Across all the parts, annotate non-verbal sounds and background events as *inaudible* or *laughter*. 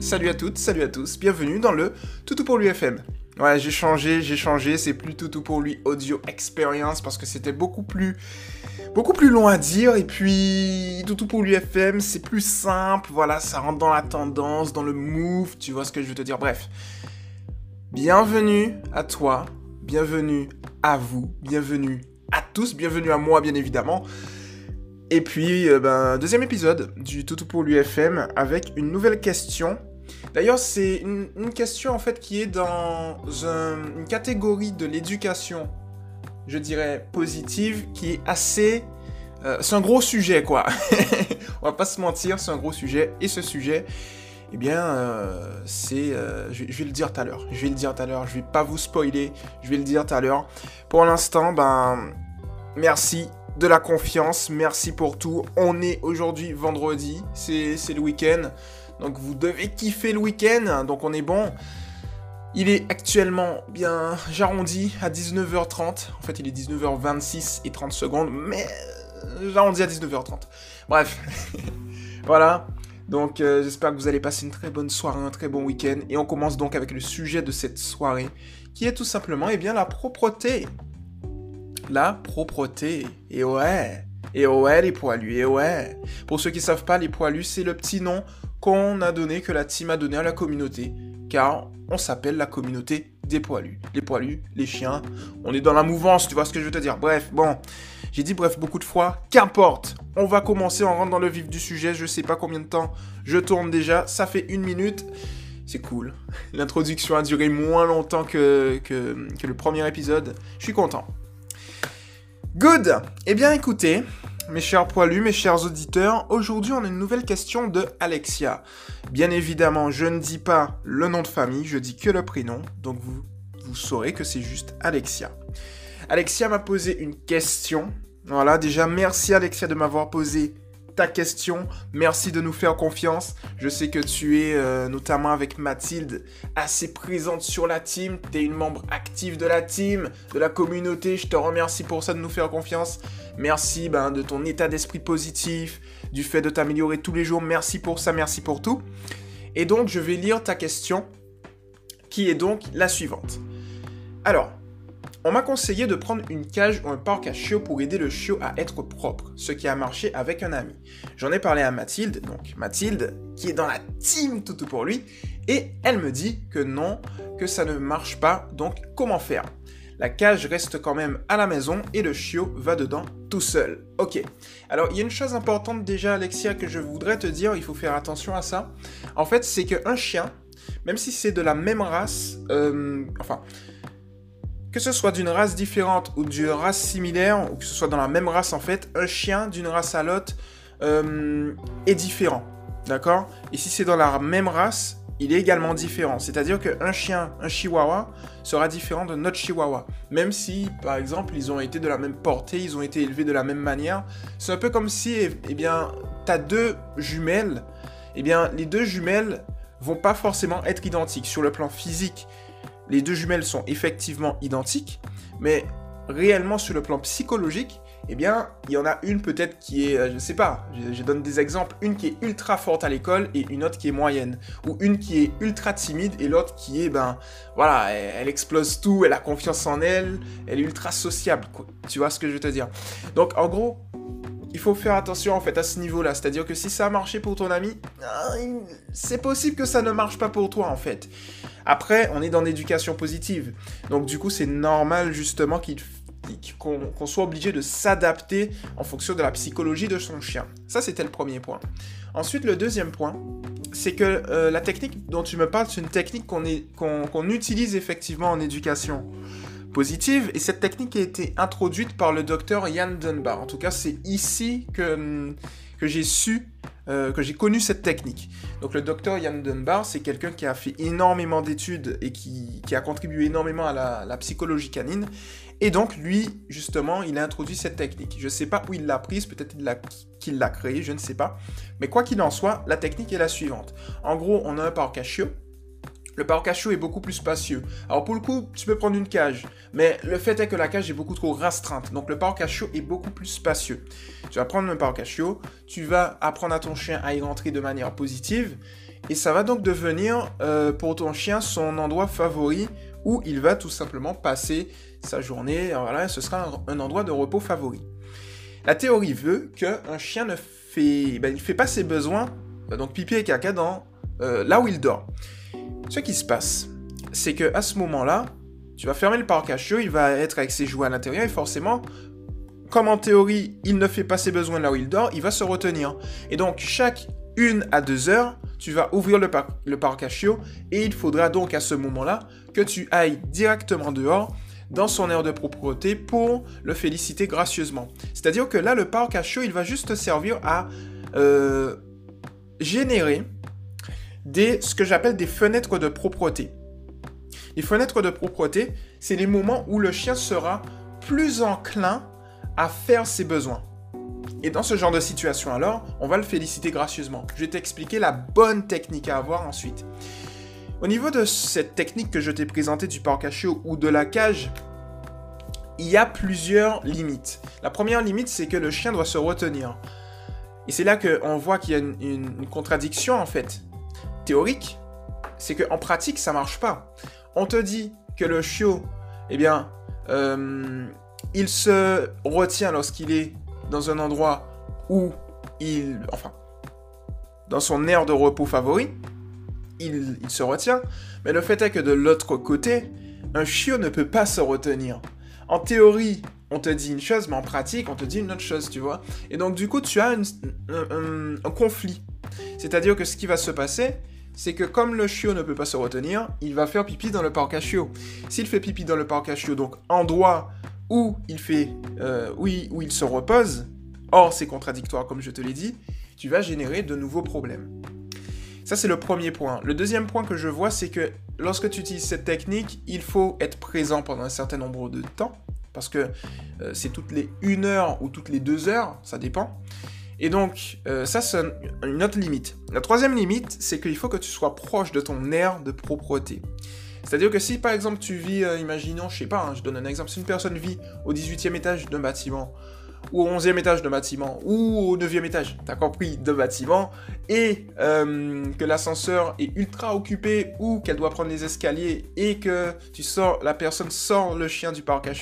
salut à toutes, salut à tous, bienvenue dans le Toutou pour lui FM. Ouais, j'ai changé, j'ai changé, c'est plus Toutou pour lui Audio Experience parce que c'était beaucoup plus beaucoup plus long à dire et puis Toutou pour lui FM, c'est plus simple, voilà, ça rentre dans la tendance, dans le move, tu vois ce que je veux te dire. Bref. Bienvenue à toi, bienvenue à vous, bienvenue à tous, bienvenue à moi bien évidemment. Et puis, euh, ben, deuxième épisode du Toutou pour l'UFM avec une nouvelle question. D'ailleurs, c'est une, question en fait qui est dans une catégorie de l'éducation, je dirais positive, qui est assez. Euh, c'est un gros sujet quoi. *laughs* On va pas se mentir, c'est un gros sujet. Et ce sujet, eh bien, euh, c'est. je, je, vais le dire tout à l'heure. Je vais le dire tout à l'heure. Je vais pas vous spoiler. Je vais le dire tout à l'heure. Pour l'instant, ben. Merci de la confiance. Merci pour tout. On est aujourd'hui vendredi. C'est le week-end. Donc vous devez kiffer le week-end. Donc on est bon. Il est actuellement bien, j'arrondis à 19h30. En fait, il est 19h26 et 30 secondes, mais euh, j'arrondis à 19h30. Bref, *laughs* voilà. Donc euh, j'espère que vous allez passer une très bonne soirée, un très bon week-end. Et on commence donc avec le sujet de cette soirée, qui est tout simplement eh bien, la propreté la propreté. Et ouais, et ouais les poilus, et ouais. Pour ceux qui savent pas, les poilus, c'est le petit nom qu'on a donné, que la team a donné à la communauté. Car on s'appelle la communauté des poilus. Les poilus, les chiens, on est dans la mouvance, tu vois ce que je veux te dire. Bref, bon, j'ai dit bref beaucoup de fois, qu'importe. On va commencer, on rentre dans le vif du sujet, je sais pas combien de temps je tourne déjà, ça fait une minute. C'est cool. *laughs* L'introduction a duré moins longtemps que, que, que le premier épisode. Je suis content. Good Eh bien écoutez, mes chers poilus, mes chers auditeurs, aujourd'hui on a une nouvelle question de Alexia. Bien évidemment, je ne dis pas le nom de famille, je dis que le prénom, donc vous, vous saurez que c'est juste Alexia. Alexia m'a posé une question. Voilà, déjà merci Alexia de m'avoir posé ta question. Merci de nous faire confiance. Je sais que tu es euh, notamment avec Mathilde assez présente sur la team. Tu es une membre active de la team, de la communauté. Je te remercie pour ça de nous faire confiance. Merci ben, de ton état d'esprit positif, du fait de t'améliorer tous les jours. Merci pour ça, merci pour tout. Et donc je vais lire ta question qui est donc la suivante. Alors, on m'a conseillé de prendre une cage ou un parc à chiots pour aider le chiot à être propre, ce qui a marché avec un ami. J'en ai parlé à Mathilde, donc Mathilde, qui est dans la team tout pour lui, et elle me dit que non, que ça ne marche pas, donc comment faire? La cage reste quand même à la maison et le chiot va dedans tout seul. Ok. Alors, il y a une chose importante déjà, Alexia, que je voudrais te dire, il faut faire attention à ça. En fait, c'est qu'un chien, même si c'est de la même race, euh, enfin, que ce soit d'une race différente ou d'une race similaire, ou que ce soit dans la même race en fait, un chien d'une race à l'autre euh, est différent. D'accord? Et si c'est dans la même race, il est également différent. C'est-à-dire qu'un chien, un chihuahua, sera différent de notre chihuahua. Même si, par exemple, ils ont été de la même portée, ils ont été élevés de la même manière. C'est un peu comme si, eh, eh bien, tu as deux jumelles. Eh bien, les deux jumelles vont pas forcément être identiques sur le plan physique les deux jumelles sont effectivement identiques, mais réellement sur le plan psychologique, eh bien, il y en a une peut-être qui est, euh, je sais pas, je, donne des exemples, une qui est ultra forte à l'école et une autre qui est moyenne, ou une qui est ultra timide et l'autre qui est, ben, voilà, elle, explose tout, elle a confiance en elle, elle est ultra sociable, tu vois ce que je veux te dire? Donc, en gros, il faut faire attention en fait à ce niveau-là. C'est-à-dire que si ça a marché pour ton ami, ah, c'est possible que ça ne marche pas pour toi en fait. Après, on est dans l'éducation positive. Donc du coup, c'est normal justement qu'on soit obligé de s'adapter en fonction de la psychologie de son chien. Ça, c'était le premier point. Ensuite, le deuxième point, c'est que euh, la technique dont tu me parles, c'est une technique qu'on utilise effectivement en éducation positive. Et cette technique a été introduite par le docteur Yann Dunbar. En tout cas, c'est ici que, que j'ai su, euh, que j'ai connu cette technique. Donc le docteur Yann Dunbar, c'est quelqu'un qui a fait énormément d'études et qui, qui, a contribué énormément à la, psychologie canine. Et donc lui, justement, il a introduit cette technique. Je ne sais pas où il l'a prise, peut-être qu'il l'a créée, je ne sais pas. Mais quoi qu'il en soit, la technique est la suivante. En gros, on a un parc cachot le parc à est beaucoup plus spacieux. Alors pour le coup, tu peux prendre une cage, mais le fait est que la cage est beaucoup trop restreinte. Donc le parc à est beaucoup plus spacieux. Tu vas prendre un parc à tu vas apprendre à ton chien à y rentrer de manière positive, et ça va donc devenir euh, pour ton chien son endroit favori où il va tout simplement passer sa journée. voilà, ce sera un, endroit de repos favori. La théorie veut qu'un chien ne fait, ben, fait pas ses besoins, donc pipi et caca, dans, là où il dort. Ce qui se passe, c'est que à ce moment-là, tu vas fermer le parc à il va être avec ses jouets à l'intérieur et forcément, comme en théorie, il ne fait pas ses besoins là où il dort, il va se retenir. Et donc, chaque une à deux heures, tu vas ouvrir le, le parc et il faudra donc à ce moment-là que tu ailles directement dehors dans son aire de propreté pour le féliciter gracieusement. C'est-à-dire que là, le parc à il va juste servir à euh, générer des, ce que j'appelle des fenêtres de propreté. Les fenêtres de propreté, c'est les moments où le chien sera plus enclin à faire ses besoins. Et dans ce genre de situation alors, on va le féliciter gracieusement. Je vais t'expliquer la bonne technique à avoir ensuite. Au niveau de cette technique que je t'ai présentée du parc à ou de la cage, il y a plusieurs limites. La première limite, c'est que le chien doit se retenir. Et c'est là qu'on voit qu'il y a une, contradiction en fait théorique, c'est qu'en pratique, ça marche pas on te dit que le chiot, eh bien, euh, il se retient lorsqu'il est dans un endroit où il, enfin, dans son aire de repos favori, il, se retient. Mais le fait est que de l'autre côté, un chiot ne peut pas se retenir. En théorie, on te dit une chose, mais en pratique, on te dit une autre chose, tu vois. Et donc, du coup, tu as un conflit. C'est-à-dire que ce qui va se passer, c'est que comme le chiot ne peut pas se retenir, il va faire pipi dans le parc à chiots. S'il fait pipi dans le parc à chiots, donc endroit où il fait, euh, se repose, or c'est contradictoire comme je te l'ai dit, tu vas générer de nouveaux problèmes. Ça c'est le premier point. Le deuxième point que je vois, c'est que lorsque tu utilises cette technique, il faut être présent pendant un certain nombre de temps, parce que euh, c'est toutes les 1 heure ou toutes les 2 heures, ça dépend. Et donc, euh, ça, c'est une autre limite. La troisième limite, c'est qu'il faut que tu sois proche de ton air de propreté. C'est-à-dire que si, par exemple, tu vis, euh, imaginons, je sais pas, hein, je donne un exemple, si une personne vit au 18e étage d'un bâtiment, ou au 11e étage d'un bâtiment, ou au 9e étage, t'as compris, d'un bâtiment, et euh, que l'ascenseur est ultra occupé, ou qu'elle doit prendre les escaliers, et que tu sors, la personne sort le chien du parc à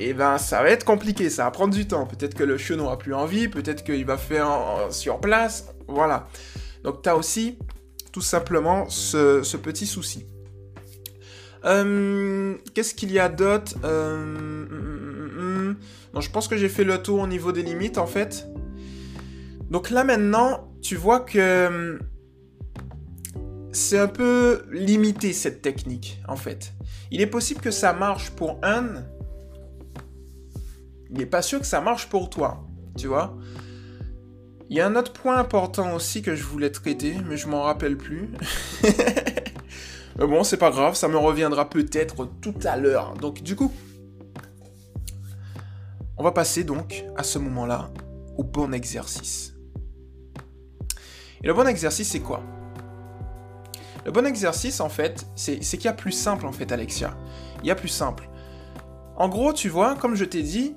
et eh ben ça va être compliqué, ça va prendre du temps. Peut-être que le chiot n'aura plus envie, peut-être qu'il va faire sur place, voilà. Donc tu as aussi tout simplement ce, petit souci. Euh, qu'est-ce qu'il y a d'autre euh, je pense que j'ai fait le tour au niveau des limites en fait. Donc là maintenant, tu vois que c'est un peu limité cette technique en fait. Il est possible que ça marche pour un, il n'est pas sûr que ça marche pour toi, tu vois. Il y a un autre point important aussi que je voulais traiter, mais je m'en rappelle plus. *laughs* mais bon, c'est pas grave, ça me reviendra peut-être tout à l'heure. Donc du coup, on va passer donc à ce moment-là au bon exercice. Et le bon exercice, c'est quoi? Le bon exercice, en fait, c'est qu'il y a plus simple, en fait, Alexia. Il y a plus simple. En gros, tu vois, comme je t'ai dit,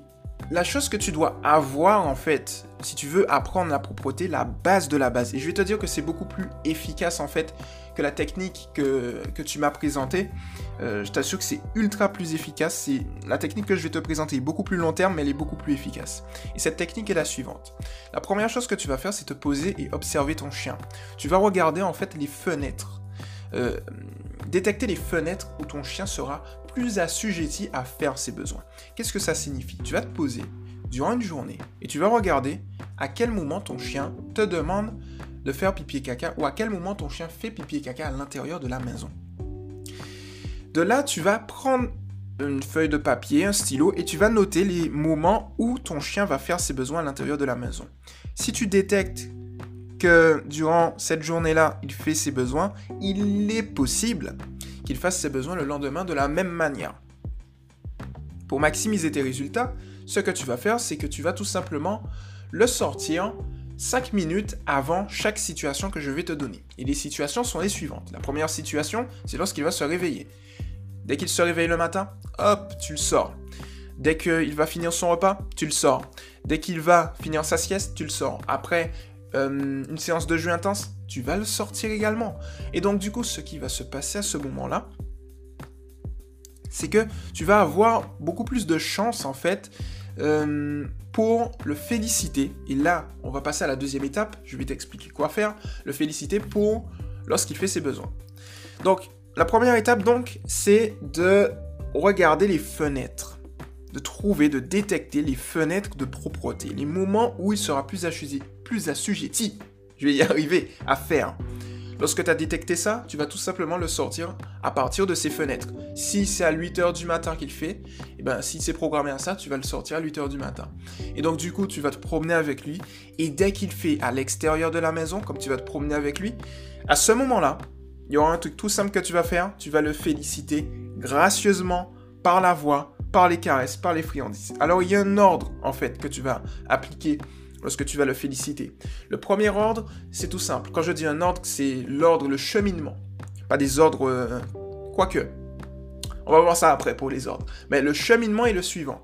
la chose que tu dois avoir en fait, si tu veux apprendre la propreté, la base de la base. Et je vais te dire que c'est beaucoup plus efficace en fait que la technique que, tu m'as présentée. Euh, je t'assure que c'est ultra plus efficace. C'est la technique que je vais te présenter est beaucoup plus long terme, mais elle est beaucoup plus efficace. Et cette technique est la suivante. La première chose que tu vas faire, c'est te poser et observer ton chien. Tu vas regarder en fait les fenêtres. Euh, détecter les fenêtres où ton chien sera plus assujetti à faire ses besoins. Qu'est-ce que ça signifie? Tu vas te poser durant une journée et tu vas regarder à quel moment ton chien te demande de faire pipi et caca ou à quel moment ton chien fait pipi et caca à l'intérieur de la maison. De là, tu vas prendre une feuille de papier, un stylo et tu vas noter les moments où ton chien va faire ses besoins à l'intérieur de la maison. Si tu détectes que durant cette journée-là, il fait ses besoins, il est possible qu'il fasse ses besoins le lendemain de la même manière. Pour maximiser tes résultats, ce que tu vas faire, c'est que tu vas tout simplement le sortir 5 minutes avant chaque situation que je vais te donner. Et les situations sont les suivantes. La première situation, c'est lorsqu'il va se réveiller. Dès qu'il se réveille le matin, hop, tu le sors. Dès qu'il va finir son repas, tu le sors. Dès qu'il va finir sa sieste, tu le sors. Après euh, une séance de jeu intense, tu vas le sortir également. Et donc du coup, ce qui va se passer à ce moment-là, c'est que tu vas avoir beaucoup plus de chance en fait euh, pour le féliciter. Et là, on va passer à la deuxième étape. Je vais t'expliquer quoi faire. Le féliciter pour lorsqu'il fait ses besoins. Donc, la première étape donc, c'est de regarder les fenêtres, de trouver, de détecter les fenêtres de propreté, les moments où il sera plus assujetti, plus assujetti, je vais y arriver, à faire. Lorsque tu as détecté ça, tu vas tout simplement le sortir à partir de ces fenêtres. Si c'est à 8h du matin qu'il fait, et eh ben, si c'est programmé à ça, tu vas le sortir à 8h du matin. Et donc du coup, tu vas te promener avec lui, et dès qu'il fait à l'extérieur de la maison, comme tu vas te promener avec lui, à ce moment-là, il y aura un truc tout simple que tu vas faire, tu vas le féliciter gracieusement par la voix, par les caresses, par les friandises. Alors il y a un ordre en fait que tu vas appliquer lorsque tu vas le féliciter. Le premier ordre, c'est tout simple. Quand je dis un ordre, c'est l'ordre, le cheminement. Pas des ordres, euh, quoique. On va voir ça après pour les ordres. Mais le cheminement est le suivant.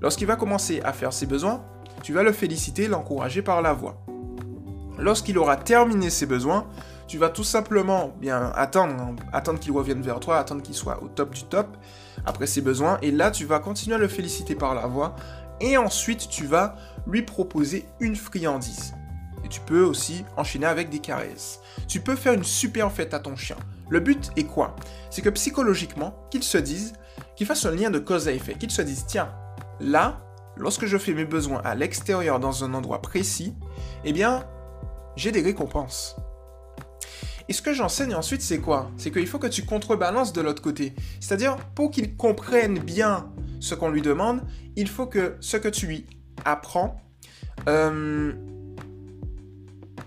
Lorsqu'il va commencer à faire ses besoins, tu vas le féliciter, l'encourager par la voix. Lorsqu'il aura terminé ses besoins, tu vas tout simplement bien attendre, attendre qu'il revienne vers toi, attendre qu'il soit au top du top après ses besoins, et là tu vas continuer à le féliciter par la voix, et ensuite tu vas lui proposer une friandise. Et tu peux aussi enchaîner avec des caresses. Tu peux faire une super fête à ton chien. Le but est quoi? C'est que psychologiquement, qu'il se dise, qu'il fasse un lien de cause à effet, qu'il se dise, tiens, là, lorsque je fais mes besoins à l'extérieur dans un endroit précis, eh bien, j'ai des récompenses. Et ce que j'enseigne ensuite, c'est quoi? C'est qu'il faut que tu contrebalances de l'autre côté. C'est-à-dire, pour qu'il comprenne bien ce qu'on lui demande, il faut que ce que tu lui apprends, euh,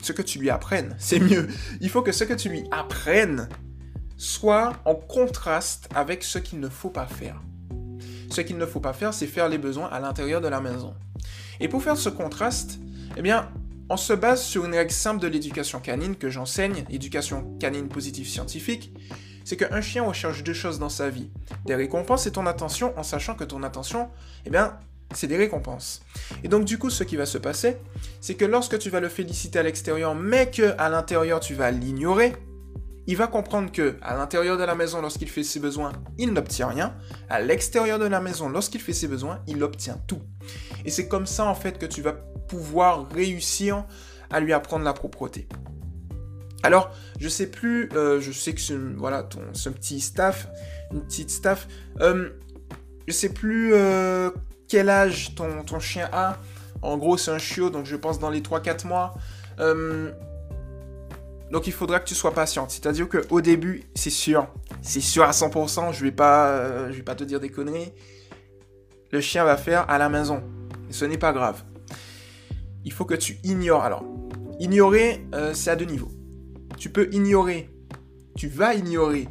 ce que tu lui apprennes, c'est mieux. Il faut que ce que tu lui apprennes soit en contraste avec ce qu'il ne faut pas faire. Ce qu'il ne faut pas faire, c'est faire les besoins à l'intérieur de la maison. Et pour faire ce contraste, eh bien, on se base sur une règle simple de l'éducation canine que j'enseigne, éducation canine positive scientifique, c'est qu'un chien recherche deux choses dans sa vie, des récompenses et ton attention, en sachant que ton attention, eh bien, c'est des récompenses. Et donc du coup, ce qui va se passer, c'est que lorsque tu vas le féliciter à l'extérieur, mais que à l'intérieur tu vas l'ignorer, il va comprendre que à l'intérieur de la maison, lorsqu'il fait ses besoins, il n'obtient rien. À l'extérieur de la maison, lorsqu'il fait ses besoins, il obtient tout. Et c'est comme ça en fait que tu vas pouvoir réussir à lui apprendre la propreté. Alors, je sais plus, euh, je sais que c'est voilà, ton, ce petit staff, une petite staff. Euh, je sais plus euh, quel âge ton, chien a? En gros, c'est un chiot, donc je pense dans les 3-4 mois. Euh, donc il faudra que tu sois patiente. C'est-à-dire qu'au début, c'est sûr, c'est sûr à 100%, je vais je vais pas te dire des conneries. Le chien va faire à la maison. Ce n'est pas grave il faut que tu ignores. Alors, ignorer, euh, c'est à deux niveaux. Tu peux ignorer, tu vas ignorer.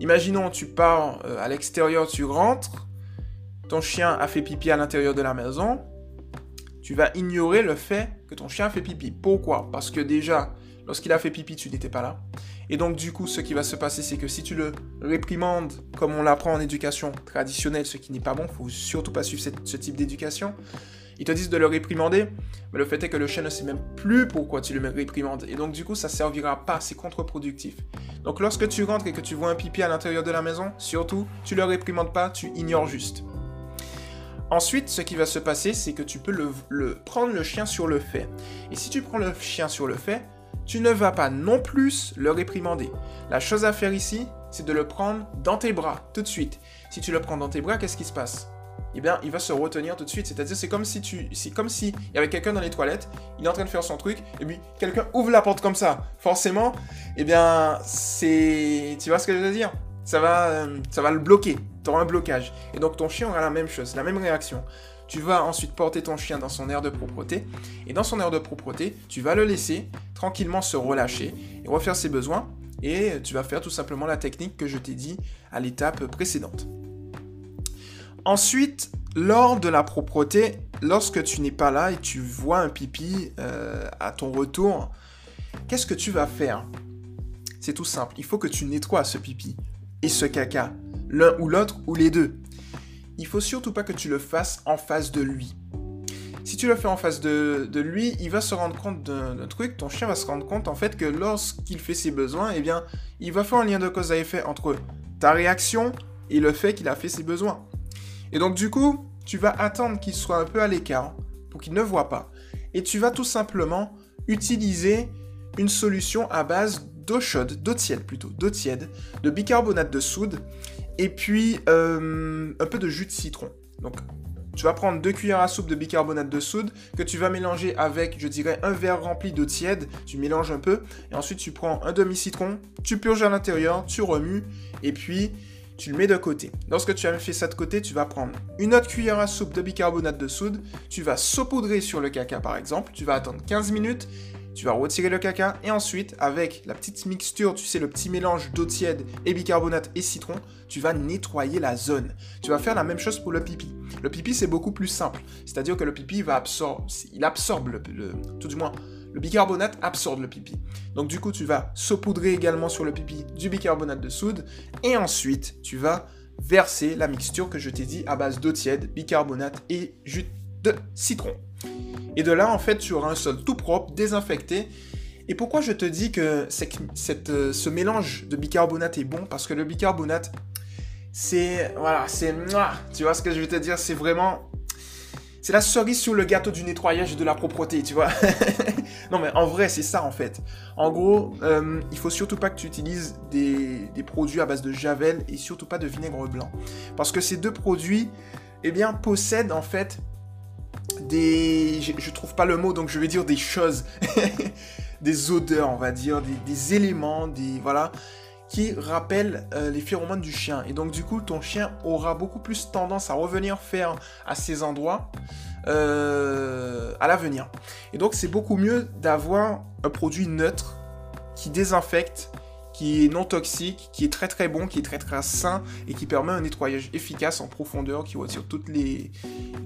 Imaginons, tu pars euh, à l'extérieur, tu rentres, ton chien a fait pipi à l'intérieur de la maison, tu vas ignorer le fait que ton chien fait pipi. Pourquoi? Parce que déjà, lorsqu'il a fait pipi, tu n'étais pas là. Et donc du coup, ce qui va se passer, c'est que si tu le réprimandes, comme on l'apprend en éducation traditionnelle, ce qui n'est pas bon, il faut surtout pas suivre ce type d'éducation, ils te disent de le réprimander, mais le fait est que le chien ne sait même plus pourquoi tu le réprimandes. Et donc, du coup, ça servira pas, c'est contre-productif. Donc, lorsque tu rentres et que tu vois un pipi à l'intérieur de la maison, surtout, tu le réprimandes pas, tu ignores juste. Ensuite, ce qui va se passer, c'est que tu peux le, prendre le chien sur le fait. Et si tu prends le chien sur le fait, tu ne vas pas non plus le réprimander. La chose à faire ici, c'est de le prendre dans tes bras, tout de suite. Si tu le prends dans tes bras, qu'est-ce qui se passe? Eh bien, il va se retenir tout de suite. C'est-à-dire, c'est comme si tu, c'est comme si il y avait quelqu'un dans les toilettes, il est en train de faire son truc, et puis quelqu'un ouvre la porte comme ça. Forcément, eh bien, c'est, tu vois ce que je veux dire? Ça va, euh, ça va le bloquer. Tu auras un blocage. Et donc, ton chien aura la même chose, la même réaction. Tu vas ensuite porter ton chien dans son air de propreté, et dans son air de propreté, tu vas le laisser tranquillement se relâcher et refaire ses besoins, et tu vas faire tout simplement la technique que je t'ai dit à l'étape précédente. Ensuite, lors de la propreté, lorsque tu n'es pas là et tu vois un pipi euh, à ton retour, qu'est-ce que tu vas faire? C'est tout simple, il faut que tu nettoies ce pipi et ce caca, l'un ou l'autre ou les deux. Il faut surtout pas que tu le fasses en face de lui. si tu le fais en face de, lui, il va se rendre compte d'un truc, ton chien va se rendre compte en fait que lorsqu'il fait ses besoins, eh bien, il va faire un lien de cause à effet entre ta réaction et le fait qu'il a fait ses besoins. Et donc du coup, tu vas attendre qu'il soit un peu à l'écart pour qu'il ne voit pas. Et tu vas tout simplement utiliser une solution à base d'eau chaude, d'eau tiède plutôt, d'eau tiède, de bicarbonate de soude et puis euh, un peu de jus de citron. Donc tu vas prendre deux cuillères à soupe de bicarbonate de soude que tu vas mélanger avec, je dirais, un verre rempli d'eau tiède. Tu mélanges un peu et ensuite tu prends un demi-citron, tu purges à l'intérieur, tu remues et puis tu le mets de côté. Lorsque tu as fait ça de côté, tu vas prendre une autre cuillère à soupe de bicarbonate de soude, tu vas saupoudrer sur le caca par exemple, tu vas attendre 15 minutes tu vas retirer le caca et ensuite, avec la petite mixture, tu sais, le petit mélange d'eau tiède et bicarbonate et citron, tu vas nettoyer la zone. Tu vas faire la même chose pour le pipi. Le pipi, c'est beaucoup plus simple. C'est-à-dire que le pipi va absorber, il absorbe le, tout du moins, le bicarbonate absorbe le pipi. Donc du coup, tu vas saupoudrer également sur le pipi du bicarbonate de soude et ensuite, tu vas verser la mixture que je t'ai dit à base d'eau tiède, bicarbonate et jus de citron. Et de là, en fait, tu auras un sol tout propre, désinfecté. Et pourquoi je te dis que euh, ce mélange de bicarbonate est bon? Parce que le bicarbonate, c'est... Voilà, c'est... Tu vois ce que je veux te dire? C'est vraiment... C'est la cerise sur le gâteau du nettoyage et de la propreté, tu vois? *laughs* Non mais en vrai, c'est ça en fait. En gros, euh, il faut surtout pas que tu utilises des, produits à base de javel et surtout pas de vinaigre blanc. Parce que ces deux produits, eh bien, possèdent en fait des... Je, trouve pas le mot, donc je vais dire des choses. *laughs* des odeurs, on va dire, des, éléments, des... Voilà qui rappellent euh, les phéromones du chien. Et donc du coup, ton chien aura beaucoup plus tendance à revenir faire à ces endroits euh, à l'avenir. Et donc c'est beaucoup mieux d'avoir un produit neutre qui désinfecte qui est non toxique, qui est très très bon, qui est très très sain et qui permet un nettoyage efficace en profondeur, qui retire toutes les,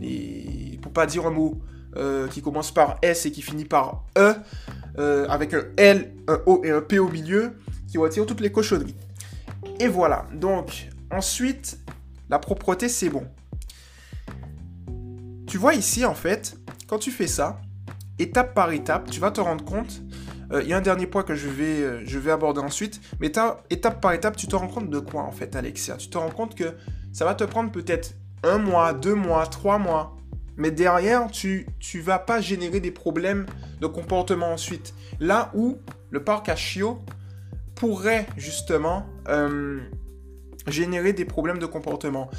les pour pas dire un mot euh, qui commence par S et qui finit par E, euh, avec un L, un O et un P au milieu, qui retire toutes les cochonneries. Et voilà, donc ensuite, la propreté c'est bon. Tu vois ici en fait, quand tu fais ça, étape par étape, tu vas te rendre compte euh, il y a un dernier point que je vais, euh, aborder ensuite. Mais étape par étape, tu te rends compte de quoi en fait, Alexia? Tu te rends compte que ça va te prendre peut-être un mois, deux mois, trois mois. Mais derrière, tu ne vas pas générer des problèmes de comportement ensuite. Là où le parc à pourrait justement euh, générer des problèmes de comportement.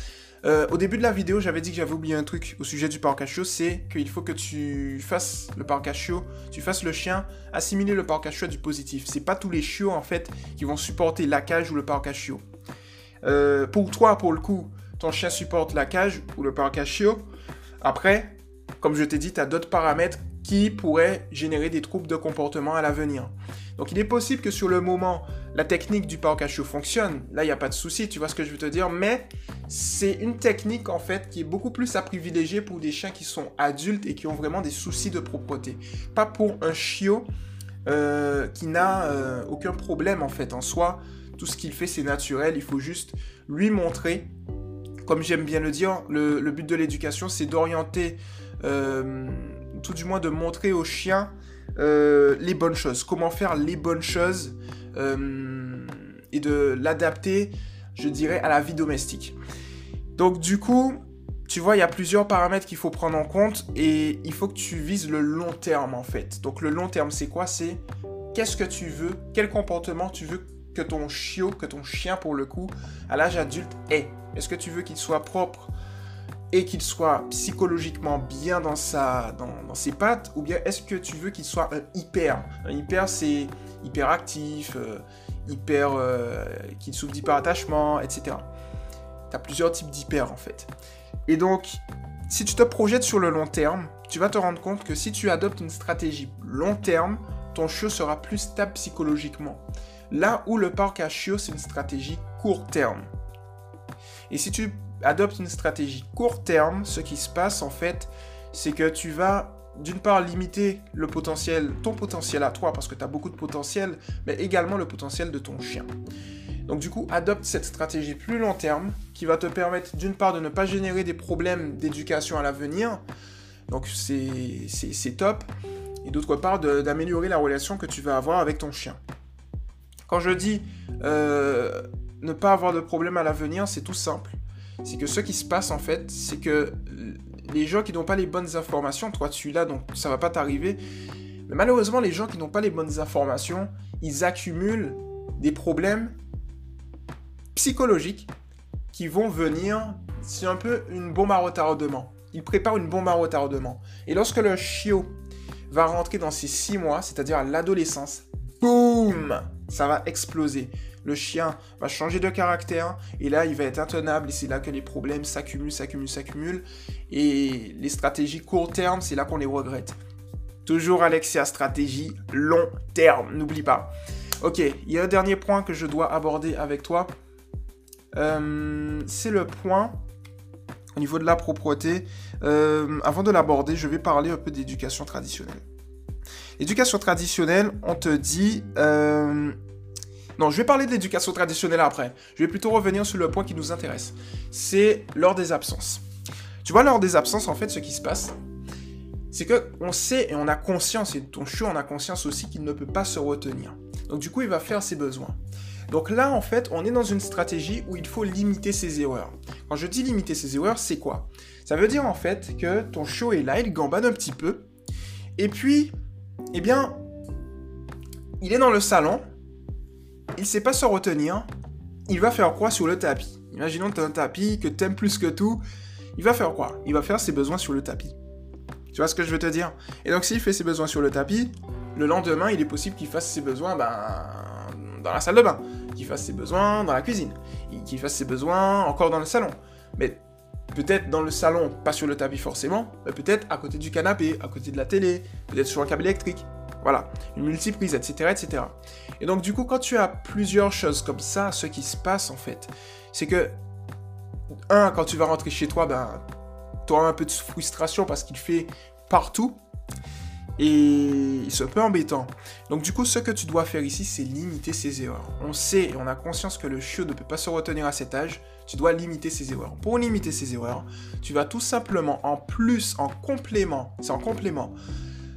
Euh, au début de la vidéo, j'avais dit que j'avais oublié un truc au sujet du parc à chiots, c'est qu'il faut que tu fasses le parc à chiots, tu fasses le chien assimiler le parc à du positif. C'est pas tous les chiots en fait qui vont supporter la cage ou le parc à chiots. Euh, pour toi, pour le coup, ton chien supporte la cage ou le parc à chiots. Après, comme je t'ai dit, tu as d'autres paramètres qui pourraient générer des troubles de comportement à l'avenir. Donc il est possible que sur le moment, la technique du parc à fonctionne. Là, il n'y a pas de souci, tu vois ce que je veux te dire. Mais c'est une technique, en fait, qui est beaucoup plus à privilégier pour des chiens qui sont adultes et qui ont vraiment des soucis de propreté. Pas pour un chiot euh, qui n'a euh, aucun problème, en fait, en soi. Tout ce qu'il fait, c'est naturel. Il faut juste lui montrer. Comme j'aime bien le dire, le, but de l'éducation, c'est d'orienter, euh, tout du moins de montrer au chien euh, les bonnes choses, comment faire les bonnes choses euh, et de l'adapter, je dirais, à la vie domestique. Donc du coup, tu vois, il y a plusieurs paramètres qu'il faut prendre en compte et il faut que tu vises le long terme en fait. Donc le long terme, c'est quoi? C'est qu'est-ce que tu veux, quel comportement tu veux que ton chiot, que ton chien pour le coup, à l'âge adulte ait. Est-ce que tu veux qu'il soit propre et qu'il soit psychologiquement bien dans, sa, dans, ses pattes, ou bien est-ce que tu veux qu'il soit un hyper? Un hyper, c'est euh, hyper, euh, qu'il souffre d'hyperattachement, etc. Tu as plusieurs types d'hyper en fait. Et donc, si tu te projettes sur le long terme, tu vas te rendre compte que si tu adoptes une stratégie long terme, ton chiot sera plus stable psychologiquement. Là où le parc à chiot, c'est une stratégie court terme. Et si tu adopte une stratégie court terme, ce qui se passe en fait, c'est que tu vas d'une part limiter le potentiel, ton potentiel à toi, parce que tu as beaucoup de potentiel, mais également le potentiel de ton chien. Donc du coup, adopte cette stratégie plus long terme qui va te permettre d'une part de ne pas générer des problèmes d'éducation à l'avenir, Donc c'est top. Et d'autre part, d'améliorer la relation que tu vas avoir avec ton chien. Quand je dis euh, ne pas avoir de problème à l'avenir, c'est tout simple. C'est que ce qui se passe en fait, c'est que les gens qui n'ont pas les bonnes informations, toi tu l'as donc ça va pas t'arriver. Mais malheureusement, les gens qui n'ont pas les bonnes informations, ils accumulent des problèmes psychologiques qui vont venir. C'est un peu une bombe à retardement. Ils préparent une bombe à retardement. Et lorsque le chiot va rentrer dans ses six mois, c'est-à-dire l'adolescence, boum, ça va exploser. Le chien va changer de caractère et là, il va être intenable et c'est là que les problèmes s'accumulent, s'accumulent, s'accumulent. Et les stratégies court terme, c'est là qu'on les regrette. Toujours Alexia, stratégie long terme, n'oublie pas. Ok, il y a un dernier point que je dois aborder avec toi. Euh, c'est le point au niveau de la propreté. Euh, avant de l'aborder, je vais parler un peu d'éducation traditionnelle. Éducation traditionnelle, on te dit... Euh, non, je vais parler de l'éducation traditionnelle après. Je vais plutôt revenir sur le point qui nous intéresse. C'est lors des absences. Tu vois, lors des absences, en fait, ce qui se passe, c'est que on sait et on a conscience, et ton chiot en a conscience aussi qu'il ne peut pas se retenir. Donc du coup, il va faire ses besoins. Donc là, en fait, on est dans une stratégie où il faut limiter ses erreurs. Quand je dis limiter ses erreurs, c'est quoi? Ça veut dire en fait que ton chiot est là, il gambade un petit peu, et puis, eh bien, il est dans le salon, il sait pas se retenir, il va faire quoi sur le tapis? Imaginons que tu as un tapis que tu aimes plus que tout, il va faire quoi? Il va faire ses besoins sur le tapis. Tu vois ce que je veux te dire? Et donc s'il fait ses besoins sur le tapis, le lendemain, il est possible qu'il fasse ses besoins ben, dans la salle de bain, qu'il fasse ses besoins dans la cuisine, qu'il fasse ses besoins encore dans le salon. Mais peut-être dans le salon, pas sur le tapis forcément, mais peut-être à côté du canapé, à côté de la télé, peut-être sur un câble électrique. Voilà, une multiprise, etc., etc. Et donc du coup, quand tu as plusieurs choses comme ça, ce qui se passe en fait, c'est que, un, quand tu vas rentrer chez toi, ben, tu auras un peu de frustration parce qu'il fait partout. Et c'est un peu embêtant. Donc du coup, ce que tu dois faire ici, c'est limiter ses erreurs. On sait et on a conscience que le chiot ne peut pas se retenir à cet âge. Tu dois limiter ses erreurs. Pour limiter ses erreurs, tu vas tout simplement, en plus, en complément, c'est en complément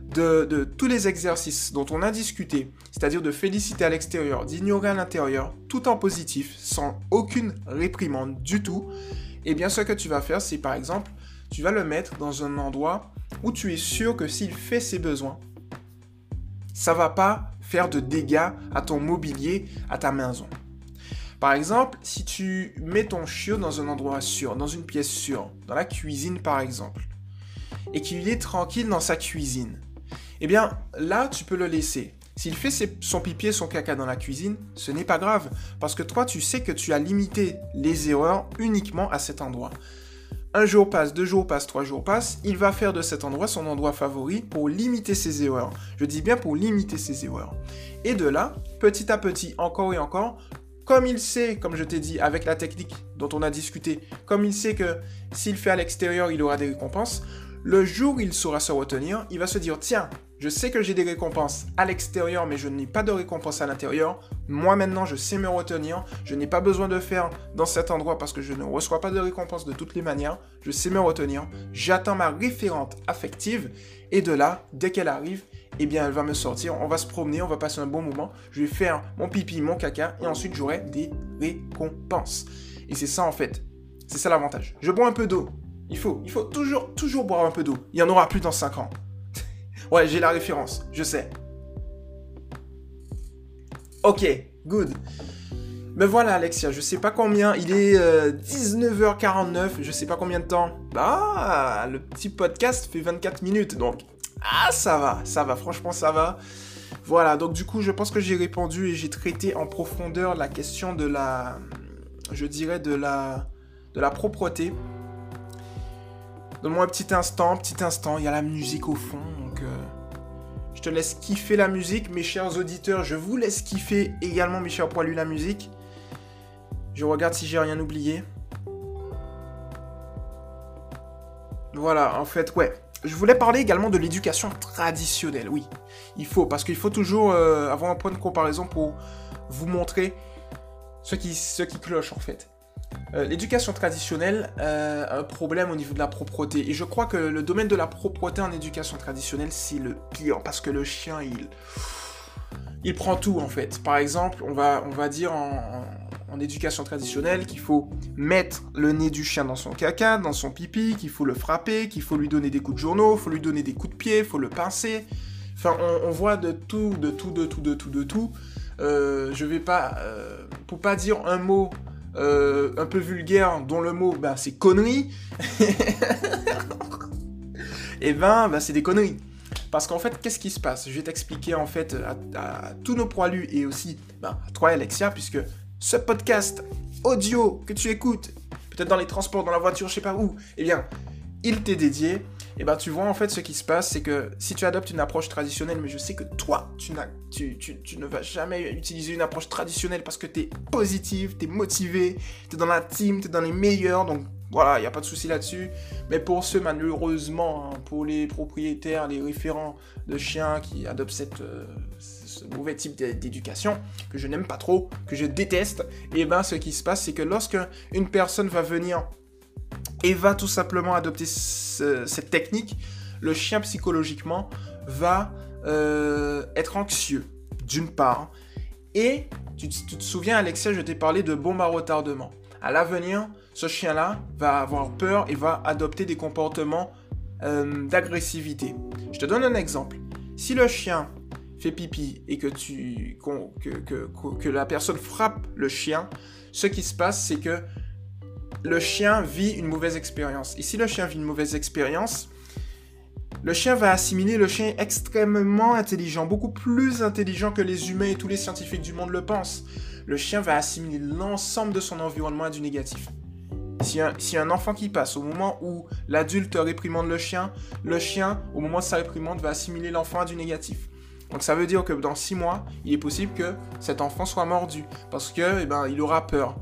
de, tous les exercices dont on a discuté, c'est-à-dire de féliciter à l'extérieur, d'ignorer à l'intérieur, tout en positif, sans aucune réprimande du tout, eh bien ce que tu vas faire, c'est par exemple tu vas le mettre dans un endroit où tu es sûr que s'il fait ses besoins, ça va pas faire de dégâts à ton mobilier, à ta maison. Par exemple, si tu mets ton chiot dans un endroit sûr, dans une pièce sûre, dans la cuisine par exemple, et qu'il est tranquille dans sa cuisine, eh bien là, tu peux le laisser. S'il fait son pipi et son caca dans la cuisine, ce n'est pas grave, parce que toi, tu sais que tu as limité les erreurs uniquement à cet endroit. Un jour passe, deux jours passe, trois jours passe, il va faire de cet endroit son endroit favori pour limiter ses erreurs. Je dis bien pour limiter ses erreurs. Et de là, petit à petit, encore et encore, comme il sait, comme je t'ai dit, avec la technique dont on a discuté, comme il sait que s'il fait à l'extérieur, il aura des récompenses, le jour où il saura se retenir, il va se dire, tiens, je sais que j'ai des récompenses à l'extérieur, mais je n'ai pas de récompenses à l'intérieur. Moi maintenant, je sais me retenir. Je n'ai pas besoin de faire dans cet endroit parce que je ne reçois pas de récompenses de toutes les manières. Je sais me retenir. J'attends ma référente affective. Et de là, dès qu'elle arrive, eh bien, elle va me sortir. On va se promener, on va passer un bon moment. Je vais faire mon pipi, mon caca. Et ensuite, j'aurai des récompenses. Et c'est ça en fait. C'est ça l'avantage. Je bois un peu d'eau. Il faut, toujours, toujours boire un peu d'eau. Il y en aura plus dans 5 ans. *laughs* Ouais, j'ai la référence, je sais. Ok, good. Mais voilà Alexia, je sais pas combien, il est 19h49, euh, je sais pas combien de temps. Ah, le petit podcast fait 24 minutes, donc ah ça va, ça va, franchement ça va. Voilà, donc du coup je pense que j'ai répondu et j'ai traité en profondeur la question de la, je dirais de la, de la propreté. Donne-moi un petit instant, petit instant, il y a la musique au fond, je te laisse kiffer la musique, mes chers auditeurs. Je vous laisse kiffer également, mes chers poilus, la musique. Je regarde si j'ai rien oublié. Voilà, en fait, ouais. Je voulais parler également de l'éducation traditionnelle, oui. Il faut, parce qu'il faut toujours euh, avoir un point de comparaison pour vous montrer ce qui, ce qui cloche, en fait. Euh, l'éducation traditionnelle a un problème au niveau de la propreté. Et je crois que le domaine de la propreté en éducation traditionnelle, c'est le pire. Parce que le chien, il, il prend tout en fait. Par exemple, on va, on va dire en, en éducation traditionnelle qu'il faut mettre le nez du chien dans son caca, dans son pipi, qu'il faut le frapper, qu'il faut lui donner des coups de journaux, il faut lui donner des coups de pied, il faut le pincer. Enfin, on, voit de tout, de tout, de tout, de tout, de tout. Euh, je vais pas, euh, pour pas dire un mot euh, un peu vulgaire, dont le mot, bah, c'est connerie. *laughs* et ben, bah, c'est des conneries. Parce qu'en fait, qu'est-ce qui se passe? Je vais t'expliquer en fait à, tous nos poilus et aussi bah, à toi Alexia, puisque ce podcast audio que tu écoutes, peut-être dans les transports, dans la voiture, je sais pas où, eh bien, il t'est dédié. Et ben tu vois en fait ce qui se passe, c'est que si tu adoptes une approche traditionnelle, mais je sais que toi, tu, tu, tu, tu ne vas jamais utiliser une approche traditionnelle parce que tu es positif, tu es motivé, tu es dans la team, tu es dans les meilleurs, donc voilà, il n'y a pas de souci là-dessus. Mais pour ceux, malheureusement, hein, pour les propriétaires, les référents de chiens qui adoptent cette, euh, ce mauvais type d'éducation, que je n'aime pas trop, que je déteste, et eh ben ce qui se passe, c'est que lorsque une personne va venir et va tout simplement adopter cette technique, le chien psychologiquement va euh, être anxieux, d'une part. Et tu, te souviens, Alexia, je t'ai parlé de bombe à retardement. À l'avenir, ce chien-là va avoir peur et va adopter des comportements euh, d'agressivité. Je te donne un exemple. Si le chien fait pipi et que, tu, que, la personne frappe le chien, ce qui se passe, c'est que le chien vit une mauvaise expérience. Et si le chien vit une mauvaise expérience, le chien va assimiler, le chien est extrêmement intelligent, beaucoup plus intelligent que les humains et tous les scientifiques du monde le pensent. Le chien va assimiler l'ensemble de son environnement à du négatif. Si un, si un enfant qui passe au moment où l'adulte réprimande le chien, le chien, au moment de sa réprimande, va assimiler l'enfant à du négatif. Donc ça veut dire que dans 6 mois, il est possible que cet enfant soit mordu, parce que eh ben, il aura peur.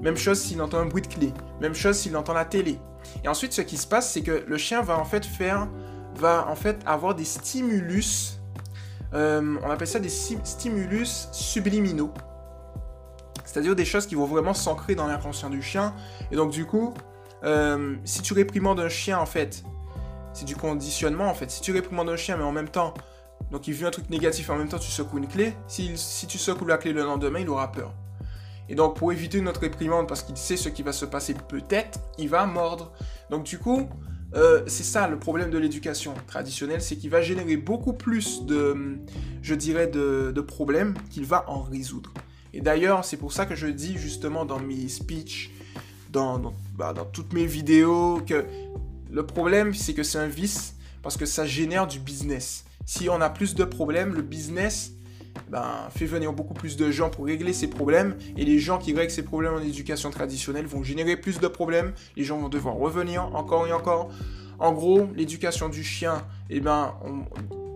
Même chose s'il entend un bruit de clé, même chose s'il entend la télé. Et ensuite, ce qui se passe, c'est que le chien va en fait faire, va en fait avoir des stimulus, euh, on appelle ça des stimulus subliminaux c'est-à-dire des choses qui vont vraiment s'ancrer dans l'inconscient du chien. Et donc du coup, euh, si tu réprimandes un chien en fait, c'est du conditionnement en fait. Si tu réprimandes un chien mais en même temps, donc il vit un truc négatif en même temps tu secoues une clé, si, si tu secoues la clé le lendemain, il aura peur. Et donc pour éviter notre réprimande parce qu'il sait ce qui va se passer peut-être, il va mordre. Donc du coup, euh, c'est ça le problème de l'éducation traditionnelle, c'est qu'il va générer beaucoup plus de, je dirais, de, problèmes qu'il va en résoudre. Et d'ailleurs, c'est pour ça que je dis justement dans mes speeches, dans, bah, dans, toutes mes vidéos, que le problème, c'est que c'est un vice parce que ça génère du business. Si on a plus de problèmes, le business ben, fait venir beaucoup plus de gens pour régler ces problèmes. Et les gens qui règlent ces problèmes en éducation traditionnelle vont générer plus de problèmes. Les gens vont devoir revenir encore et encore. En gros, l'éducation du chien, eh ben,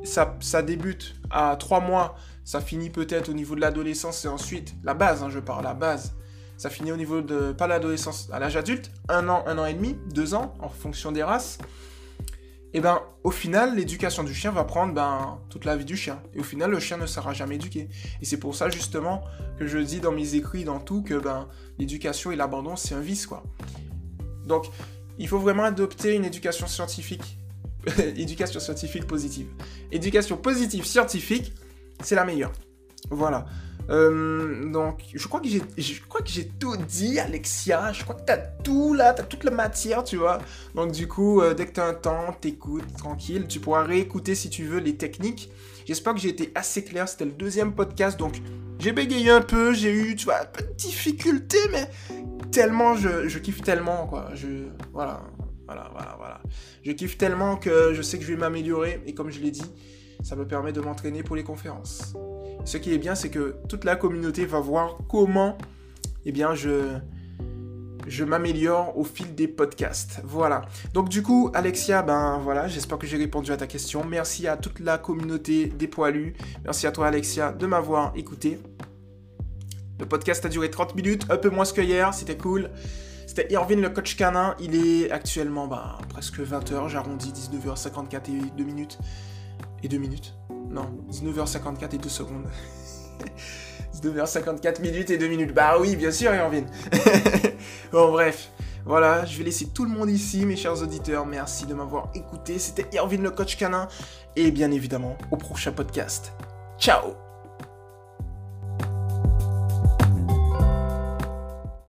ça, ça débute à 3 mois ça finit peut-être au niveau de l'adolescence et ensuite, la base, hein, je parle, la base. Ça finit au niveau de, pas l'adolescence, à l'âge adulte, un an, un an et demi, deux ans, en fonction des races. Et ben, au final, l'éducation du chien va prendre ben, toute la vie du chien. Et au final, le chien ne sera jamais éduqué. Et c'est pour ça, justement, que je dis dans mes écrits, dans tout, que ben, l'éducation et l'abandon, c'est un vice, quoi. Donc, il faut vraiment adopter une éducation scientifique. *laughs* éducation scientifique positive. Éducation positive scientifique, c'est la meilleure. Voilà. Euh, donc, je crois que j'ai, tout dit, Alexia. Je crois que t'as tout là, t'as toute la matière, tu vois. Donc, du coup, euh, dès que t'as un temps, t'écoutes tranquille. Tu pourras réécouter si tu veux les techniques. J'espère que j'ai été assez clair. C'était le deuxième podcast, donc j'ai bégayé un peu. J'ai eu, tu vois, un peu de difficulté, mais tellement, je, je kiffe tellement, quoi. Je, voilà, voilà, voilà, voilà. Je kiffe tellement que je sais que je vais m'améliorer. Et comme je l'ai dit, ça me permet de m'entraîner pour les conférences. Ce qui est bien, c'est que toute la communauté va voir comment eh je m'améliore au fil des podcasts. Voilà. Donc du coup, Alexia, ben voilà, j'espère que j'ai répondu à ta question. Merci à toute la communauté des poilus. Merci à toi, Alexia, de m'avoir écouté. Le podcast a duré 30 minutes, un peu moins que hier, c'était cool. C'était Irvin le coach canin, il est actuellement ben, presque 20h, j'arrondis 19h54 et 2 minutes et 2 minutes. Non, 19h54 et 2 secondes. *laughs* 19h54 minutes et 2 minutes. Bah oui, bien sûr, Irvine. *laughs* Bon, bref. Voilà, je vais laisser tout le monde ici, mes chers auditeurs. Merci de m'avoir écouté. C'était Irvine le coach canin. Et bien évidemment, au prochain podcast. Ciao